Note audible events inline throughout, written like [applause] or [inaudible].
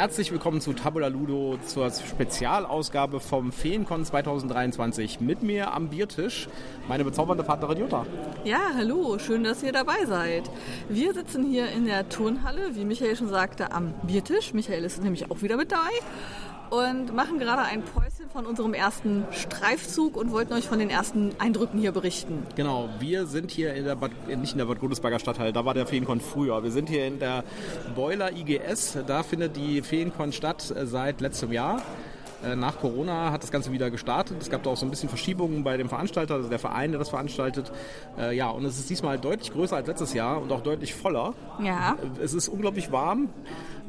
Herzlich willkommen zu Tabula Ludo zur Spezialausgabe vom Feencon 2023. Mit mir am Biertisch meine bezaubernde Partnerin Jutta. Ja, hallo, schön, dass ihr dabei seid. Wir sitzen hier in der Turnhalle, wie Michael schon sagte, am Biertisch. Michael ist nämlich auch wieder mit dabei und machen gerade ein Päuschen von unserem ersten Streifzug und wollten euch von den ersten Eindrücken hier berichten. Genau, wir sind hier in der Bad, nicht in der Bad Godesberger Stadthalle, da war der Feenkon früher. Wir sind hier in der Boiler IGS, da findet die Feenkon statt äh, seit letztem Jahr. Äh, nach Corona hat das Ganze wieder gestartet. Es gab da auch so ein bisschen Verschiebungen bei dem Veranstalter, also der Verein, der das veranstaltet. Äh, ja, und es ist diesmal deutlich größer als letztes Jahr und auch deutlich voller. Ja. Es ist unglaublich warm.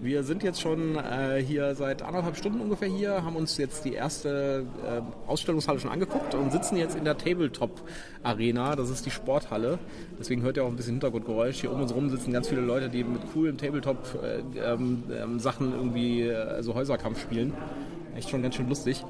Wir sind jetzt schon äh, hier seit anderthalb Stunden ungefähr hier, haben uns jetzt die erste äh, Ausstellungshalle schon angeguckt und sitzen jetzt in der Tabletop-Arena. Das ist die Sporthalle. Deswegen hört ihr auch ein bisschen Hintergrundgeräusch. Hier um uns rum sitzen ganz viele Leute, die mit coolen Tabletop-Sachen äh, ähm, ähm, irgendwie äh, so Häuserkampf spielen. Echt schon ganz schön lustig.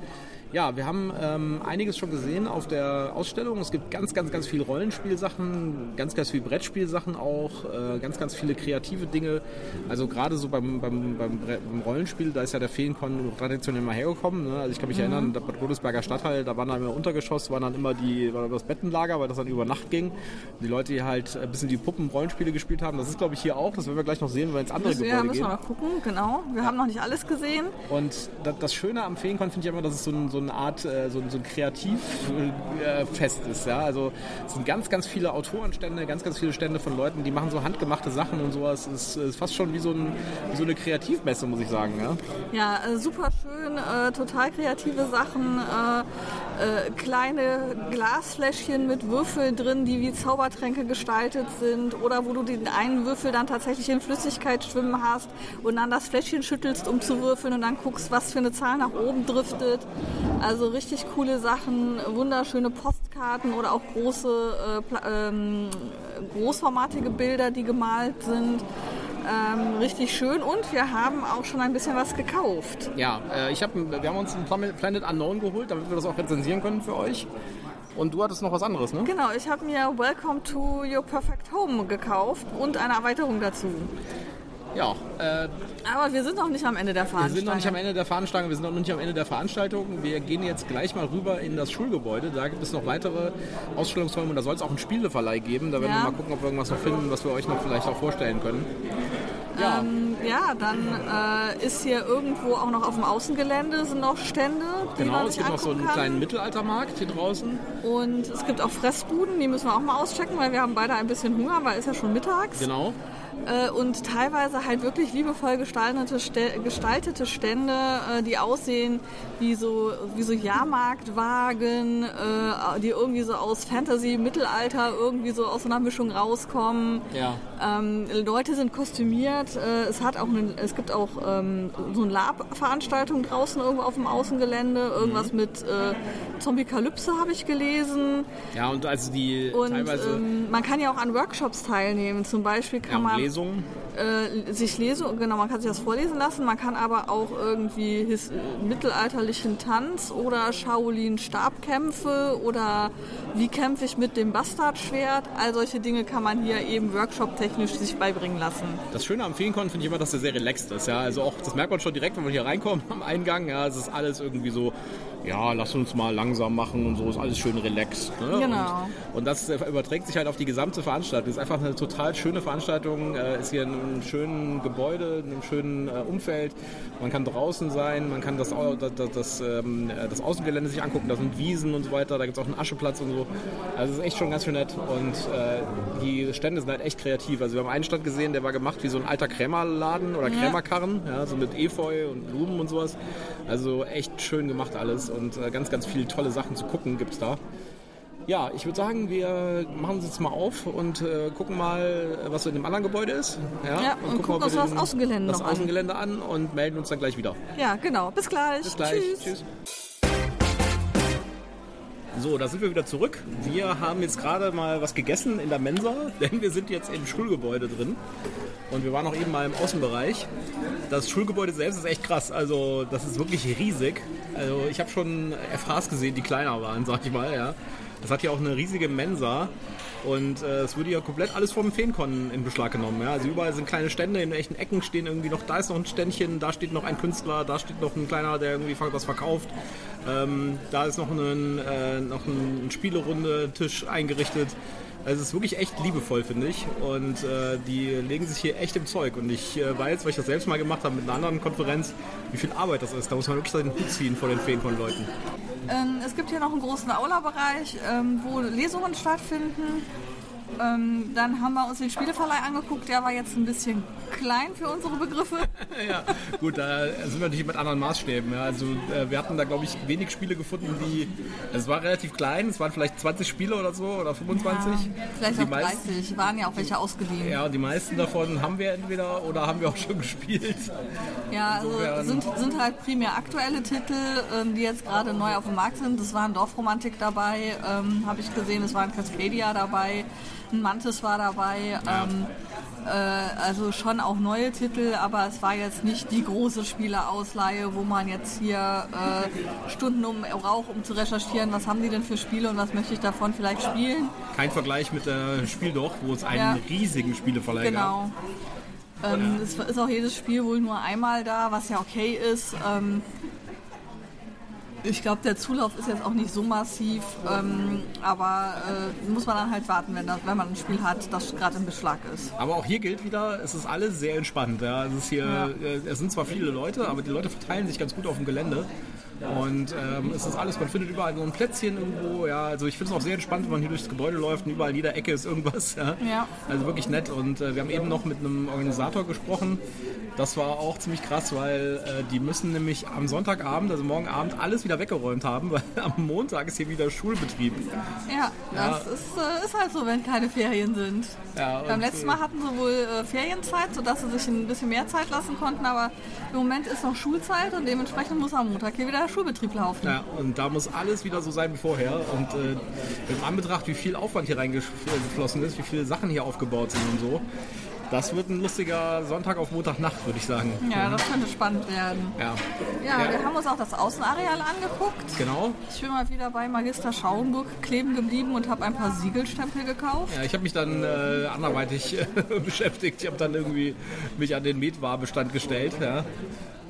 Ja, wir haben ähm, einiges schon gesehen auf der Ausstellung. Es gibt ganz, ganz, ganz viele Rollenspielsachen, ganz, ganz viele Brettspielsachen auch, äh, ganz, ganz viele kreative Dinge. Also gerade so beim, beim, beim, beim, Rollenspiel, da ist ja der Feenkon traditionell mal hergekommen. Ne? Also ich kann mich mhm. erinnern, der Bad Godesberger Stadtteil, da waren dann immer Untergeschoss, waren dann immer die, war das Bettenlager, weil das dann über Nacht ging. Die Leute, die halt ein bisschen die Puppen-Rollenspiele gespielt haben, das ist glaube ich hier auch, das werden wir gleich noch sehen, wenn wir ins andere das, Gebäude ja, müssen gehen. wir mal gucken, genau. Wir ja. haben noch nicht alles gesehen. Und das, das Schöne am Feenkon finde ich immer, dass es so ein, so eine Art, äh, so, so ein Kreativfest ist. Ja? Also es sind ganz, ganz viele Autorenstände, ganz, ganz viele Stände von Leuten, die machen so handgemachte Sachen und sowas. Es ist fast schon wie so, ein, wie so eine Kreativmesse, muss ich sagen. Ja, ja äh, super schön, äh, total kreative Sachen, äh, äh, kleine Glasfläschchen mit Würfeln drin, die wie Zaubertränke gestaltet sind oder wo du den einen Würfel dann tatsächlich in Flüssigkeit schwimmen hast und dann das Fläschchen schüttelst, um zu würfeln und dann guckst, was für eine Zahl nach oben driftet. Also richtig coole Sachen, wunderschöne Postkarten oder auch große, äh, ähm, großformatige Bilder, die gemalt sind. Ähm, richtig schön und wir haben auch schon ein bisschen was gekauft. Ja, äh, ich hab, wir haben uns ein Planet Unknown geholt, damit wir das auch rezensieren können für euch. Und du hattest noch was anderes, ne? Genau, ich habe mir Welcome to Your Perfect Home gekauft und eine Erweiterung dazu. Ja. Äh, Aber wir sind noch nicht am Ende der Veranstaltung. Wir sind noch nicht am Ende der Veranstaltung, wir sind noch nicht am Ende der Veranstaltung. Wir gehen jetzt gleich mal rüber in das Schulgebäude. Da gibt es noch weitere Ausstellungsräume und da soll es auch einen Spieleverleih geben. Da werden ja. wir mal gucken, ob wir irgendwas noch finden, was wir euch noch vielleicht auch vorstellen können. Ja, ähm, ja dann äh, ist hier irgendwo auch noch auf dem Außengelände sind noch Stände. genau, es gibt noch so einen kann. kleinen Mittelaltermarkt hier draußen. Und es gibt auch Fressbuden, die müssen wir auch mal auschecken, weil wir haben beide ein bisschen Hunger, weil es ja schon mittags. Genau und teilweise halt wirklich liebevoll gestaltete, gestaltete Stände, äh, die aussehen wie so, wie so Jahrmarktwagen, äh, die irgendwie so aus Fantasy, Mittelalter irgendwie so aus so einer Mischung rauskommen. Ja. Ähm, Leute sind kostümiert. Äh, es hat auch eine, es gibt auch ähm, so eine Lab-Veranstaltung draußen irgendwo auf dem Außengelände. Irgendwas mhm. mit äh, Zombie-Kalypse habe ich gelesen. Ja, und also die und, teilweise... Ähm, man kann ja auch an Workshops teilnehmen. Zum Beispiel kann ja, man Lesungen? Äh, sich Lesungen, genau, man kann sich das vorlesen lassen, man kann aber auch irgendwie his, mittelalterlichen Tanz oder Shaolin Stabkämpfe oder wie kämpfe ich mit dem Bastardschwert, all solche Dinge kann man hier eben workshop-technisch sich beibringen lassen. Das Schöne am Feenkon finde ich immer, dass er sehr relaxed ist, ja, also auch, das merkt man schon direkt, wenn man hier reinkommt am Eingang, ja, es ist alles irgendwie so ja, lass uns mal langsam machen und so, ist alles schön relaxed. Ne? Genau. Und, und, das überträgt sich halt auf die gesamte Veranstaltung. Es ist einfach eine total schöne Veranstaltung, äh, ist hier in einem schönen Gebäude, in einem schönen äh, Umfeld. Man kann draußen sein, man kann das, das, das, ähm, das Außengelände sich angucken, da sind Wiesen und so weiter, da gibt es auch einen Ascheplatz und so. Also es ist echt schon ganz schön nett und äh, die Stände sind halt echt kreativ. Also wir haben einen Stand gesehen, der war gemacht wie so ein alter Krämerladen oder Krämerkarren, ja, so mit Efeu und Blumen und sowas. Also echt schön gemacht alles und äh, ganz, ganz viele tolle Sachen zu gucken gibt es da. Ja, ich würde sagen, wir machen uns jetzt mal auf und äh, gucken mal, was so in dem anderen Gebäude ist. Ja, ja und, und gucken, uns das Außengelände das Außengelände an. an und melden uns dann gleich wieder. Ja, genau. Bis gleich. Bis gleich. Tschüss. Tschüss. So, da sind wir wieder zurück. Wir haben jetzt gerade mal was gegessen in der Mensa, [laughs] denn wir sind jetzt im Schulgebäude drin. Und wir waren auch eben mal im Außenbereich. Das Schulgebäude selbst ist echt krass. Also, das ist wirklich riesig. Also, ich habe schon FHs gesehen, die kleiner waren, sag ich mal, ja. Das hat hier auch eine riesige Mensa. Und äh, es würde ja komplett alles vom Feencon in Beschlag genommen. Ja? Also überall sind kleine Stände, in echten Ecken stehen irgendwie noch, da ist noch ein Ständchen, da steht noch ein Künstler, da steht noch ein kleiner, der irgendwie was verkauft. Ähm, da ist noch, einen, äh, noch ein Spielerunde-Tisch eingerichtet. Also es ist wirklich echt liebevoll, finde ich. Und äh, die legen sich hier echt im Zeug. Und ich äh, weiß, weil ich das selbst mal gemacht habe mit einer anderen Konferenz, wie viel Arbeit das ist. Da muss man wirklich den Hut ziehen vor den Feencon-Leuten. Ähm, es gibt hier noch einen großen Aula-Bereich, ähm, wo Lesungen stattfinden. Ähm, dann haben wir uns den Spieleverleih angeguckt, der war jetzt ein bisschen klein für unsere Begriffe. [laughs] ja, gut, da sind wir natürlich mit anderen Maßstäben. Ja. Also äh, wir hatten da, glaube ich, wenig Spiele gefunden, die. Also es war relativ klein, es waren vielleicht 20 Spiele oder so oder 25. Ja, vielleicht die auch 30, waren ja auch welche ausgeliehen. Ja, die meisten davon haben wir entweder oder haben wir auch schon [laughs] gespielt. Ja, also sind, sind halt primär aktuelle Titel, ähm, die jetzt gerade neu auf dem Markt sind. Es waren Dorfromantik dabei, ähm, habe ich gesehen, es waren Cascadia dabei. Ein Mantis war dabei. Ähm, äh, also schon auch neue Titel, aber es war jetzt nicht die große Spielerausleihe, wo man jetzt hier äh, Stunden um braucht, um zu recherchieren, was haben die denn für Spiele und was möchte ich davon vielleicht spielen. Kein Vergleich mit der Spiel doch, wo es einen ja. riesigen Spieleverleih genau. gab. Genau. Ähm, es ist auch jedes Spiel wohl nur einmal da, was ja okay ist. Ähm, ich glaube, der Zulauf ist jetzt auch nicht so massiv, ähm, aber äh, muss man dann halt warten, wenn, das, wenn man ein Spiel hat, das gerade im Beschlag ist. Aber auch hier gilt wieder, es ist alles sehr entspannt. Ja. Es, ist hier, ja. äh, es sind zwar viele Leute, aber die Leute verteilen sich ganz gut auf dem Gelände. Und ähm, es ist alles, man findet überall so ein Plätzchen irgendwo. Ja, also ich finde es auch sehr entspannt, wenn man hier durchs Gebäude läuft und überall in jeder Ecke ist irgendwas. Ja. ja. Also wirklich nett. Und äh, wir haben eben noch mit einem Organisator gesprochen. Das war auch ziemlich krass, weil äh, die müssen nämlich am Sonntagabend, also morgen Abend, alles wieder weggeräumt haben, weil [laughs] am Montag ist hier wieder Schulbetrieb. Ja, ja. das ist, äh, ist, halt so, wenn keine Ferien sind. Ja, Beim letzten Mal hatten sie wohl äh, Ferienzeit, sodass sie sich ein bisschen mehr Zeit lassen konnten, aber im Moment ist noch Schulzeit und dementsprechend muss am Montag hier wieder Schulbetrieb laufen. Ja, und da muss alles wieder so sein wie vorher. Und äh, im Anbetracht, wie viel Aufwand hier reingeflossen ist, wie viele Sachen hier aufgebaut sind und so, das wird ein lustiger Sonntag auf Montagnacht, würde ich sagen. Ja, das könnte spannend werden. Ja. ja. Ja, wir haben uns auch das Außenareal angeguckt. Genau. Ich bin mal wieder bei Magister Schauenburg kleben geblieben und habe ein paar Siegelstempel gekauft. Ja, ich habe mich dann äh, anderweitig äh, [laughs] beschäftigt. Ich habe dann irgendwie mich an den Metwa-Bestand gestellt. Ja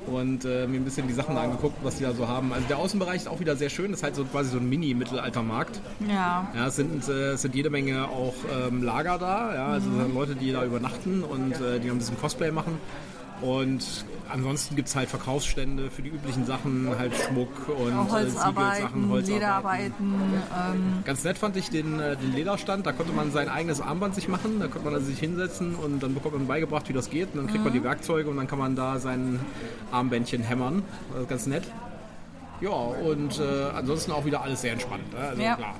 und äh, mir ein bisschen die Sachen angeguckt, was die da so haben. Also der Außenbereich ist auch wieder sehr schön. Das ist halt so quasi so ein Mini-Mittelaltermarkt. Ja. Ja, es sind, äh, es sind jede Menge auch ähm, Lager da. Ja, also mhm. Leute, die da übernachten und äh, die ein bisschen Cosplay machen. Und ansonsten gibt es halt Verkaufsstände für die üblichen Sachen, halt Schmuck und Auch Holzarbeiten, Holzarbeiten. Lederarbeiten. Ähm. Ganz nett fand ich den, äh, den Lederstand, da konnte man sein eigenes Armband sich machen, da konnte man also sich hinsetzen und dann bekommt man beigebracht, wie das geht und dann kriegt mhm. man die Werkzeuge und dann kann man da sein Armbändchen hämmern. Das ist ganz nett. Ja, und äh, ansonsten auch wieder alles sehr entspannt. Ne? Also ja. klar,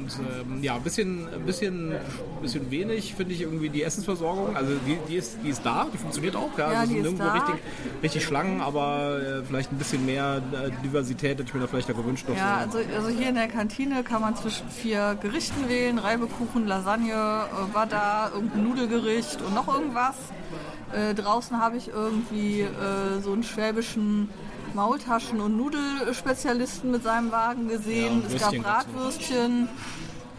und ähm, ja, ein bisschen, ein bisschen, bisschen wenig finde ich irgendwie die Essensversorgung. Also die, die, ist, die ist da, die funktioniert auch. Ja, ja also sind nirgendwo richtig, richtig Schlangen, aber äh, vielleicht ein bisschen mehr äh, Diversität hätte ich mir da vielleicht auch gewünscht. Ja, also, also hier in der Kantine kann man zwischen vier Gerichten wählen. Reibekuchen, Lasagne, äh, Wada, irgendein Nudelgericht und noch irgendwas. Äh, draußen habe ich irgendwie äh, so einen schwäbischen Maultaschen- und Nudelspezialisten mit seinem Wagen gesehen. Ja, es gab Bratwürstchen.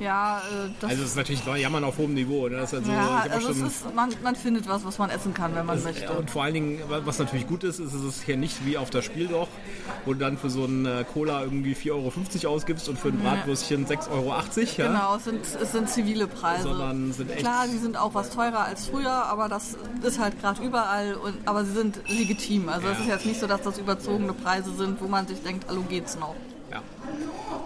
Ja, äh, das also es ist natürlich Jammern auf hohem Niveau. Ne? Das also, ja, also ist, man, man, findet was, was man essen kann, wenn man das, möchte. Und vor allen Dingen, was natürlich gut ist, ist es hier nicht wie auf das Spiel doch, wo du dann für so einen äh, Cola irgendwie 4,50 Euro ausgibst und für ein Bratwürstchen 6,80 Euro. Ja? Genau, es sind, es sind zivile Preise. Sondern sind echt Klar, die sind auch was teurer als früher, aber das ist halt gerade überall, und, aber sie sind legitim. Also ja. es ist jetzt nicht so, dass das überzogene Preise sind, wo man sich denkt, hallo geht's noch.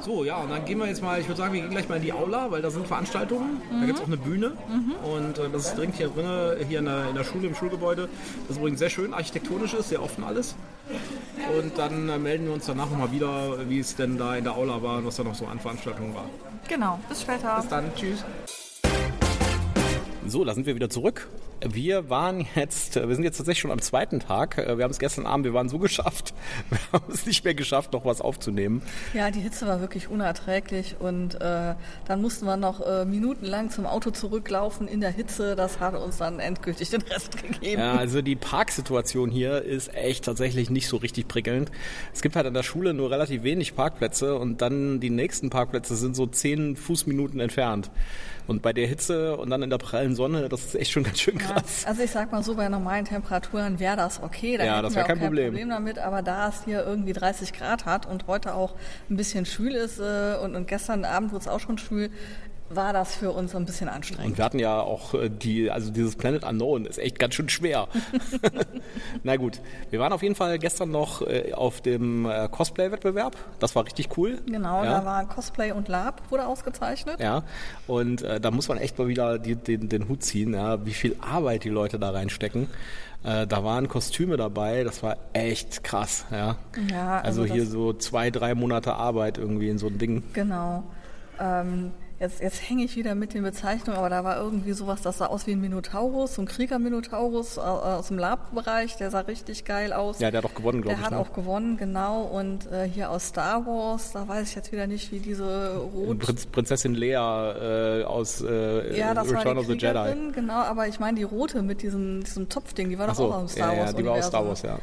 So, ja, und dann gehen wir jetzt mal, ich würde sagen, wir gehen gleich mal in die Aula, weil da sind Veranstaltungen. Mhm. Da gibt es auch eine Bühne. Mhm. Und äh, das ist direkt hier drin, hier in der, in der Schule, im Schulgebäude. Das ist übrigens sehr schön, architektonisch ist, sehr offen alles. Und dann äh, melden wir uns danach nochmal wieder, wie es denn da in der Aula war und was da noch so an Veranstaltungen war. Genau, bis später. Bis dann, tschüss. So, da sind wir wieder zurück. Wir waren jetzt, wir sind jetzt tatsächlich schon am zweiten Tag. Wir haben es gestern Abend, wir waren so geschafft, [laughs] wir haben es nicht mehr geschafft, noch was aufzunehmen. Ja, die Hitze war wirklich unerträglich und äh, dann mussten wir noch äh, minutenlang zum Auto zurücklaufen in der Hitze. Das hat uns dann endgültig den Rest gegeben. Ja, also die Parksituation hier ist echt tatsächlich nicht so richtig prickelnd. Es gibt halt an der Schule nur relativ wenig Parkplätze und dann die nächsten Parkplätze sind so zehn Fußminuten entfernt. Und bei der Hitze und dann in der prallen Sonne, das ist echt schon ganz schön krass. Ja, also ich sag mal so, bei normalen Temperaturen wäre das okay. Da ja, das wäre kein, kein Problem. Problem damit. Aber da es hier irgendwie 30 Grad hat und heute auch ein bisschen schwül ist äh, und, und gestern Abend wurde es auch schon schwül, war das für uns ein bisschen anstrengend. Und wir hatten ja auch äh, die, also dieses Planet Unknown ist echt ganz schön schwer. [laughs] Na gut, wir waren auf jeden Fall gestern noch äh, auf dem äh, Cosplay-Wettbewerb. Das war richtig cool. Genau, ja. da war Cosplay und Lab wurde ausgezeichnet. Ja, und äh, da muss man echt mal wieder die, den, den Hut ziehen, ja, wie viel Arbeit die Leute da reinstecken. Da waren Kostüme dabei, das war echt krass. Ja, ja also, also hier so zwei, drei Monate Arbeit irgendwie in so ein Ding. Genau. Ähm, Jetzt, jetzt hänge ich wieder mit den Bezeichnungen, aber da war irgendwie sowas, das sah aus wie ein Minotaurus, so ein Krieger-Minotaurus aus dem Lab-Bereich, der sah richtig geil aus. Ja, der hat auch gewonnen, glaube ich. Der hat ne? auch gewonnen, genau. Und äh, hier aus Star Wars, da weiß ich jetzt wieder nicht, wie diese rot... Prinz, Prinzessin Lea äh, aus äh, ja, das Return war die of the Jedi. Genau, aber ich meine die rote mit diesem, diesem Zopfding, die war doch so, auch aus Star ja, Wars. Ja, die war aus Star Wars, ja.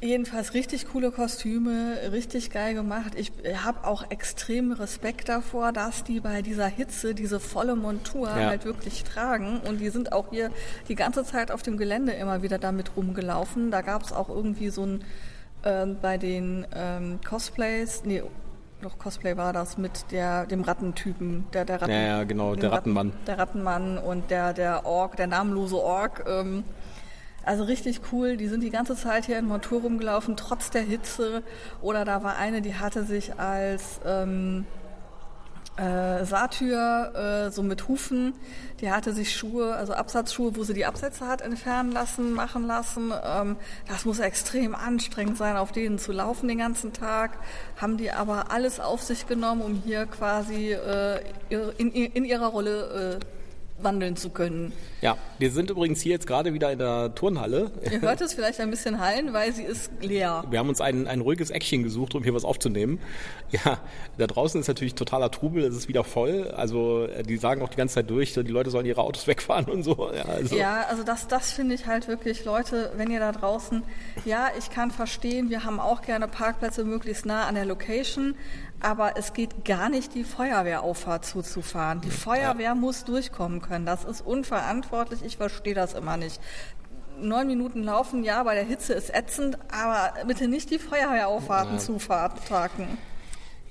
Jedenfalls richtig coole Kostüme, richtig geil gemacht. Ich habe auch extrem Respekt davor, dass die bei dieser Hitze diese volle Montur ja. halt wirklich tragen. Und die sind auch hier die ganze Zeit auf dem Gelände immer wieder damit rumgelaufen. Da gab es auch irgendwie so ein äh, bei den ähm, Cosplays, nee, doch Cosplay war das mit der, dem Rattentypen, der, der Ratten, ja, ja, genau, der Rattenmann. Ratten, der Rattenmann und der, der Ork, der namenlose Ork. Ähm, also richtig cool. Die sind die ganze Zeit hier in Montur rumgelaufen, trotz der Hitze. Oder da war eine, die hatte sich als ähm, äh, Satyr, äh, so mit Hufen, die hatte sich Schuhe, also Absatzschuhe, wo sie die Absätze hat entfernen lassen, machen lassen. Ähm, das muss extrem anstrengend sein, auf denen zu laufen den ganzen Tag. Haben die aber alles auf sich genommen, um hier quasi äh, in, in, ihrer Rolle äh, wandeln zu können. Ja, wir sind übrigens hier jetzt gerade wieder in der Turnhalle. Ihr hört es vielleicht ein bisschen hallen, weil sie ist leer. Wir haben uns ein, ein ruhiges Eckchen gesucht, um hier was aufzunehmen. Ja, da draußen ist natürlich totaler Trubel, es ist wieder voll. Also äh, die sagen auch die ganze Zeit durch, die Leute sollen ihre Autos [laughs] wegfahren und so. Ja, also, ja, also das, das finde ich halt wirklich, Leute, wenn ihr da draußen, ja, ich kann verstehen, wir haben auch gerne Parkplätze möglichst nah an der Location, aber es geht gar nicht, die Feuerwehrauffahrt zuzufahren. Die Feuerwehr muss durchkommen können. Das ist unverantwortlich. Ich verstehe das immer nicht. Neun Minuten laufen, ja, bei der Hitze ist ätzend, aber bitte nicht die Feuerwehrauffahrten ja. zufahren.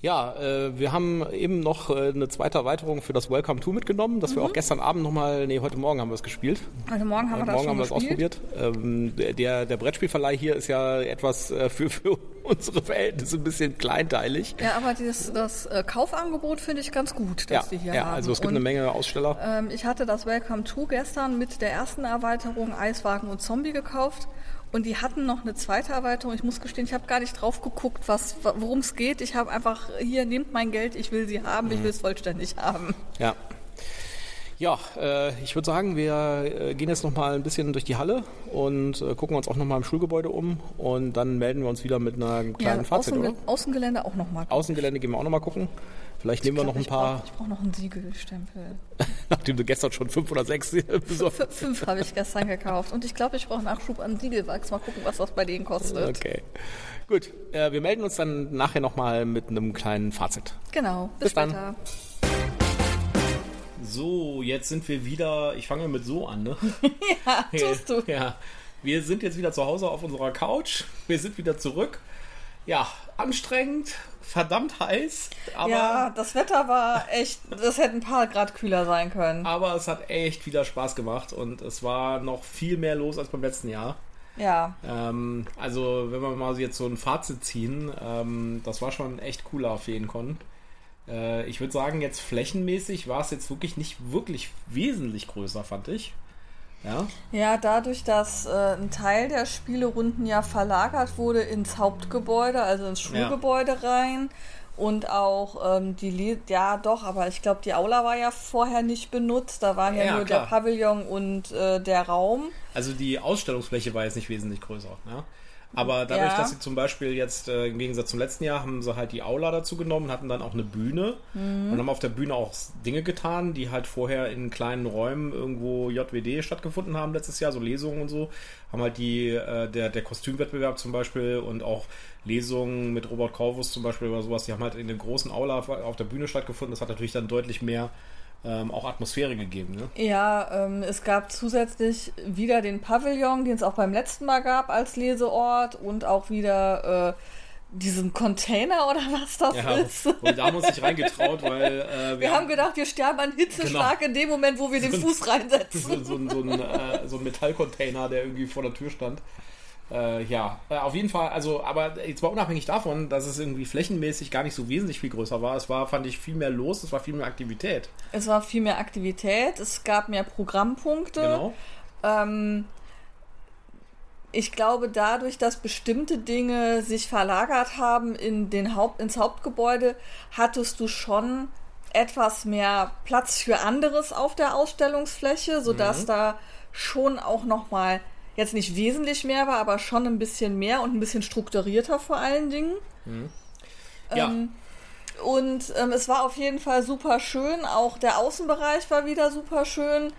Ja, äh, wir haben eben noch äh, eine zweite Erweiterung für das Welcome to mitgenommen, dass mhm. wir auch gestern Abend nochmal, nee, heute Morgen haben wir es gespielt. Heute Morgen haben heute wir das Morgen haben wir es ausprobiert. Ähm, der, der Brettspielverleih hier ist ja etwas äh, für, für [laughs] unsere Verhältnisse ein bisschen kleinteilig. Ja, aber das, das äh, Kaufangebot finde ich ganz gut, dass ja, die hier ja, haben. also es gibt und, eine Menge Aussteller. Ähm, ich hatte das Welcome to gestern mit der ersten Erweiterung Eiswagen und Zombie gekauft und die hatten noch eine zweite Erweiterung. Ich muss gestehen, ich habe gar nicht drauf geguckt, worum es geht. Ich habe einfach, hier, nehmt mein Geld, ich will sie haben, mhm. ich will es vollständig haben. Ja. Ja, äh, ich würde sagen, wir äh, gehen jetzt noch mal ein bisschen durch die Halle und äh, gucken uns auch noch mal im Schulgebäude um und dann melden wir uns wieder mit einer kleinen ja, Fazit, Außengel oder? Außengelände auch noch mal. Außengelände gehen wir auch noch mal gucken. Vielleicht nehmen wir noch ein paar. Brauch, ich brauche noch einen Siegelstempel. [laughs] Nachdem du gestern schon fünf oder sechs besorgt hast. Fünf habe ich gestern gekauft. Und ich glaube, ich brauche Nachschub an Siegelwachs. Mal gucken, was das bei denen kostet. Okay. Gut. Äh, wir melden uns dann nachher nochmal mit einem kleinen Fazit. Genau. Bis, Bis später. So, jetzt sind wir wieder. Ich fange mit so an, ne? [laughs] [laughs] ja, tust du. Ja. Wir sind jetzt wieder zu Hause auf unserer Couch. Wir sind wieder zurück. Ja, anstrengend, verdammt heiß. ja, das Wetter war echt, das hätte ein paar Grad kühler sein können. Aber es hat echt wieder Spaß gemacht und es war noch viel mehr los als beim letzten Jahr. Ja. Ähm, also, wenn wir mal jetzt so ein Fazit ziehen, ähm, das war schon echt cooler auf jeden Con. Äh, ich würde sagen, jetzt flächenmäßig war es jetzt wirklich nicht wirklich wesentlich größer, fand ich. Ja, ja dadurch, dass äh, ein Teil der Spielerunden ja verlagert wurde ins Hauptgebäude, also ins Schulgebäude ja. rein Und auch ähm, die, Le ja doch, aber ich glaube, die Aula war ja vorher nicht benutzt. Da waren ja, Ja, nur klar. der Pavillon und äh, der Raum. Also die Ausstellungsfläche war jetzt nicht wesentlich größer. Ja? Aber dadurch, Ja. dass sie zum Beispiel jetzt äh, im Gegensatz zum letzten Jahr haben sie halt die Aula dazu genommen, hatten dann auch eine Bühne Mhm. und haben auf der Bühne auch Dinge getan, die halt vorher in kleinen Räumen irgendwo JWD stattgefunden haben letztes Jahr, so Lesungen und so. Haben halt die, äh, der, der Kostümwettbewerb zum Beispiel und auch Lesungen mit Robert Corvus zum Beispiel oder sowas, die haben halt in der großen Aula auf- auf der Bühne stattgefunden. Das hat natürlich dann deutlich mehr ähm, auch Atmosphäre gegeben. Ne? Ja, ähm, es gab zusätzlich wieder den Pavillon, den es auch beim letzten Mal gab als Leseort und auch wieder äh, diesen Container oder was das Ja, ist. und da haben wir uns nicht reingetraut, weil äh, [laughs] Wir haben gedacht, wir sterben an Hitzeschlag in dem Moment, wo wir den So- Fuß reinsetzen. so, so, so, ein, äh, so ein Metallcontainer, der irgendwie vor der Tür stand. Äh, ja, äh, auf jeden Fall, also, aber jetzt mal unabhängig davon, dass es irgendwie flächenmäßig gar nicht so wesentlich viel größer war, es war, fand ich, viel mehr los, es war viel mehr Aktivität. Es war viel mehr Aktivität, es gab mehr Programmpunkte. Genau. Ähm, ich glaube, dadurch, dass bestimmte Dinge sich verlagert haben in den Haupt, ins Hauptgebäude, hattest du schon etwas mehr Platz für anderes auf der Ausstellungsfläche, sodass da schon auch noch mal jetzt nicht wesentlich mehr war, aber schon ein bisschen mehr und ein bisschen strukturierter vor allen Dingen. Ja, Ähm, Und ähm, es war auf jeden Fall super schön. Auch der Außenbereich war wieder super schön.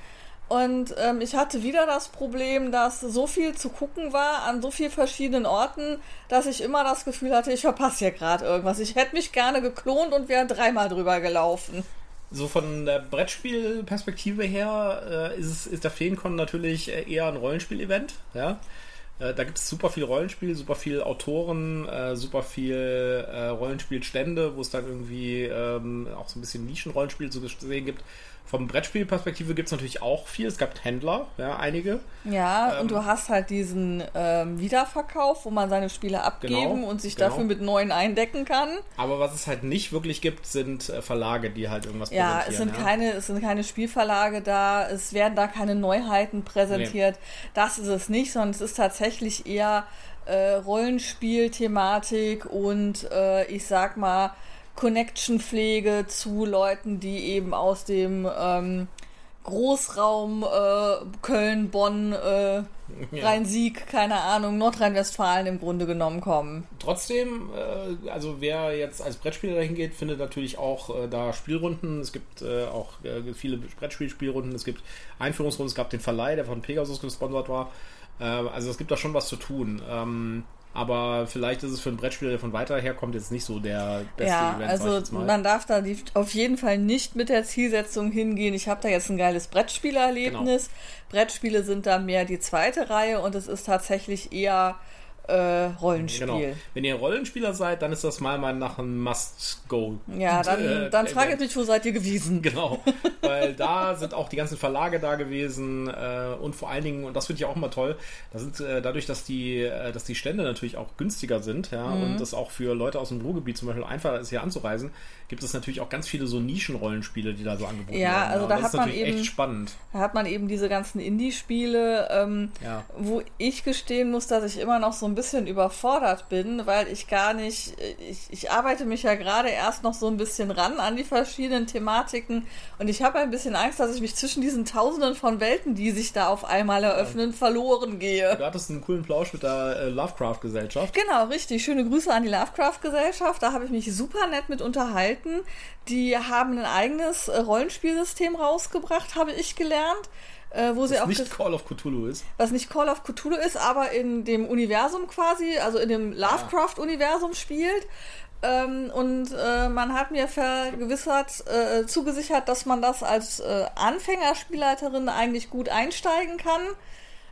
Und ähm, ich hatte wieder das Problem, dass so viel zu gucken war an so vielen verschiedenen Orten, dass ich immer das Gefühl hatte, ich verpasse hier gerade irgendwas. Ich hätte mich gerne geklont und wäre dreimal drüber gelaufen. So von der Brettspielperspektive her äh, ist, es, ist der Feencon natürlich äh, eher ein Rollenspiel-Event, ja. Äh, Da gibt es super viel Rollenspiel, super viel Autoren, äh, super viel äh, Rollenspielstände, wo es dann irgendwie ähm, auch so ein bisschen Nischenrollenspiel zu sehen gibt. Vom Brettspielperspektive gibt es natürlich auch viel. Es gab Händler, ja, einige. Ja, Ähm, und du hast halt diesen ähm, Wiederverkauf, wo man seine Spiele abgeben Genau, und sich genau. dafür mit neuen eindecken kann. Aber was es halt nicht wirklich gibt, sind äh, Verlage, die halt irgendwas Ja, präsentieren. es sind, Keine, es sind keine Spielverlage da, es werden da keine Neuheiten präsentiert. Das ist es nicht, sondern es ist tatsächlich eher äh, Rollenspiel-Thematik und äh, ich sag mal Connection-Pflege zu Leuten, die eben aus dem ähm, Großraum äh, Köln, Bonn, äh, Rhein-Sieg, keine Ahnung, Nordrhein-Westfalen im Grunde genommen kommen. Trotzdem, äh, also wer jetzt als Brettspieler dahin geht, findet natürlich auch äh, da Spielrunden. Es gibt äh, auch äh, viele Brettspielspielrunden. Es gibt Einführungsrunden. Es gab den Verleih, der von Pegasus gesponsert war. Äh, also es gibt da schon was zu tun. Ähm, aber vielleicht ist es für einen Brettspieler, der von weiter her kommt, jetzt nicht so der beste Ja, Event. also man darf da die, auf jeden Fall nicht mit der Zielsetzung hingehen. Ich habe da jetzt ein geiles Brettspielerlebnis. Genau. Brettspiele sind da mehr die zweite Reihe und es ist tatsächlich eher äh, Rollenspiel. Genau. Wenn ihr Rollenspieler seid, dann ist das mal mal nach einem Must-Go. Ja, dann, äh, dann frage ich mich, wo seid ihr gewesen? [laughs] Genau, weil da sind auch die ganzen Verlage da gewesen äh, und vor allen Dingen, und das finde ich auch immer toll, da sind äh, dadurch, dass die, äh, dass die Stände natürlich auch günstiger sind, ja, Mhm. und das auch für Leute aus dem Ruhrgebiet zum Beispiel einfacher ist, hier anzureisen, gibt es natürlich auch ganz viele so Nischenrollenspiele, die da so angeboten Ja, werden. also und da das hat ist man eben- echt spannend. Da hat man eben diese ganzen Indie-Spiele, ähm, Ja. wo ich gestehen muss, dass ich immer noch so ein bisschen überfordert bin, weil ich gar nicht, ich, ich arbeite mich ja gerade erst noch so ein bisschen ran an die verschiedenen Thematiken und ich habe ein bisschen Angst, dass ich mich zwischen diesen Tausenden von Welten, die sich da auf einmal eröffnen, verloren gehe. Du hattest einen coolen Plausch mit der äh, Lovecraft-Gesellschaft. Genau, richtig. Schöne Grüße an die Lovecraft-Gesellschaft. Da habe ich mich super nett mit unterhalten. Die haben ein eigenes äh, Rollenspielsystem rausgebracht, habe ich gelernt. Äh, wo sie Das auch nicht Call of Cthulhu ist. was nicht Call of Cthulhu ist, aber in dem Universum quasi, also in dem Lovecraft-Universum spielt. Ähm, und äh, man hat mir vergewissert, äh, zugesichert, dass man das als äh, Anfängerspielleiterin eigentlich gut einsteigen kann.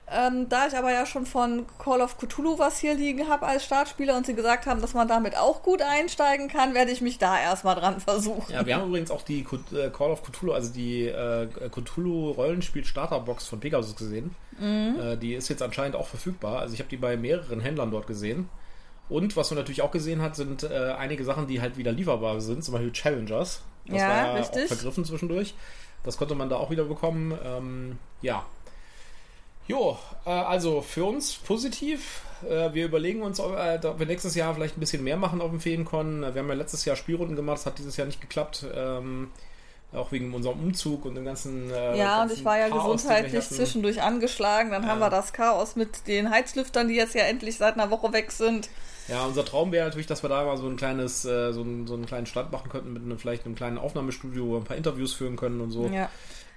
Ähm, da ich aber ja schon von Call of Cthulhu was hier liegen habe als Startspieler und sie gesagt haben, dass man damit auch gut einsteigen kann, werde ich mich da erstmal dran versuchen. Ja, wir haben übrigens auch die äh, Call of Cthulhu, also die äh, Cthulhu Rollenspiel Starterbox von Pegasus gesehen. Äh, die ist jetzt anscheinend auch verfügbar. Also ich habe die bei mehreren Händlern dort gesehen. Und was man natürlich auch gesehen hat, sind äh, einige Sachen, die halt wieder lieferbar sind, zum Beispiel Challengers. Das Ja, war ja richtig. auch vergriffen zwischendurch. Das konnte man da auch wieder bekommen. Ähm, ja. Jo, äh, also für uns positiv. Äh, wir überlegen uns, ob, äh, ob wir nächstes Jahr vielleicht ein bisschen mehr machen auf dem Feencon. Wir haben ja letztes Jahr Spielrunden gemacht, das hat dieses Jahr nicht geklappt. Ähm, auch wegen unserem Umzug und dem ganzen. Äh, ja, ganzen und ich war ja Chaos, gesundheitlich zwischendurch angeschlagen. Dann haben wir das Chaos mit den Heizlüftern, die jetzt ja endlich seit einer Woche weg sind. Ja, unser Traum wäre natürlich, dass wir da mal so ein kleines, äh, so, ein, so einen kleinen Stand machen könnten mit einem, vielleicht einem kleinen Aufnahmestudio, wo wir ein paar Interviews führen können und so. Ja.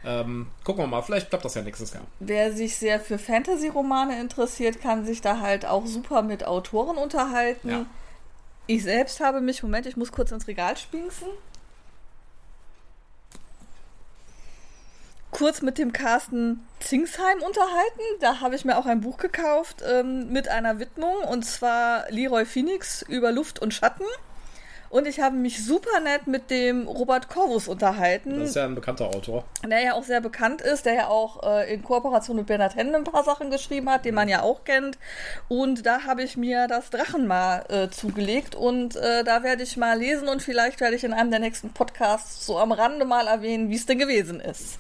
Ähm, gucken wir mal, vielleicht klappt das ja nächstes Jahr. Wer sich sehr für Fantasy-Romane interessiert, kann sich da halt auch super mit Autoren unterhalten. Ja. Ich selbst habe mich, Moment, ich muss kurz ins Regal spinksen. kurz mit dem Carsten Zingsheim unterhalten. Da habe ich mir auch ein Buch gekauft ähm, mit einer Widmung und zwar Leroy Phoenix über Luft und Schatten. Und ich habe mich super nett mit dem Robert Corvus unterhalten. Das ist ja ein bekannter Autor. Der ja auch sehr bekannt ist, der ja auch äh, in Kooperation mit Bernhard Henne ein paar Sachen geschrieben hat, den man ja auch kennt. Und da habe ich mir das Drachenmal äh, zugelegt und äh, da werde ich mal lesen und vielleicht werde ich in einem der nächsten Podcasts so am Rande mal erwähnen, wie es denn gewesen ist.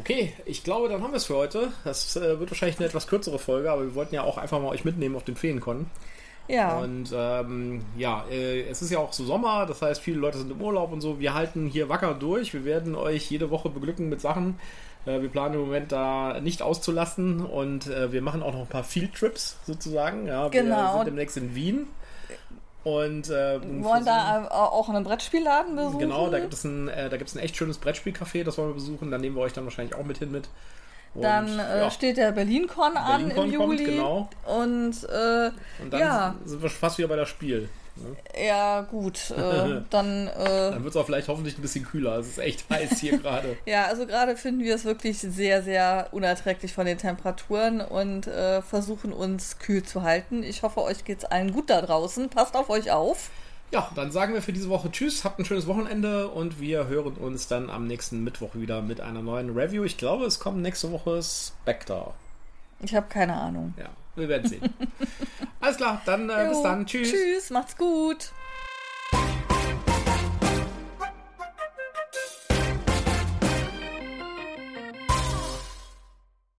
Okay, ich glaube, dann haben wir es für heute. Das äh, wird wahrscheinlich eine etwas kürzere Folge, aber wir wollten ja auch einfach mal euch mitnehmen auf den Feenkon. Ja. Und ähm, ja, äh, es ist ja auch so Sommer, das heißt, viele Leute sind im Urlaub und so. Wir halten hier wacker durch. Wir werden euch jede Woche beglücken mit Sachen. Äh, wir planen im Moment da nicht auszulassen und äh, wir machen auch noch ein paar Field Trips sozusagen. Ja, genau. Wir sind demnächst in Wien. Und äh, wollen da auch einen Brettspielladen besuchen. Genau, da gibt es ein, äh, da gibt es ein echt schönes Brettspielcafé, das wollen wir besuchen. Da nehmen wir euch dann wahrscheinlich auch mit hin mit. Und, dann äh, ja. steht der BerlinCon an Berlin im Juli. Kommt, genau. Und, äh, und dann ja. sind wir fast wieder bei das Spiel. Ne? Ja, gut. Äh, [laughs] dann äh, dann wird es auch vielleicht hoffentlich ein bisschen kühler. Es ist echt heiß hier [laughs] gerade. ja, also gerade finden wir es wirklich sehr, sehr unerträglich von den Temperaturen und äh, versuchen uns kühl zu halten. Ich hoffe, euch geht es allen gut da draußen. Passt auf euch auf. Ja, dann sagen wir für diese Woche Tschüss, habt ein schönes Wochenende und wir hören uns dann am nächsten Mittwoch wieder mit einer neuen Review. Ich glaube, es kommt nächste Woche Spectre. Ich habe keine Ahnung. Ja, wir werden sehen. [laughs] Alles klar, dann äh, bis dann. Tschüss. Tschüss, macht's gut.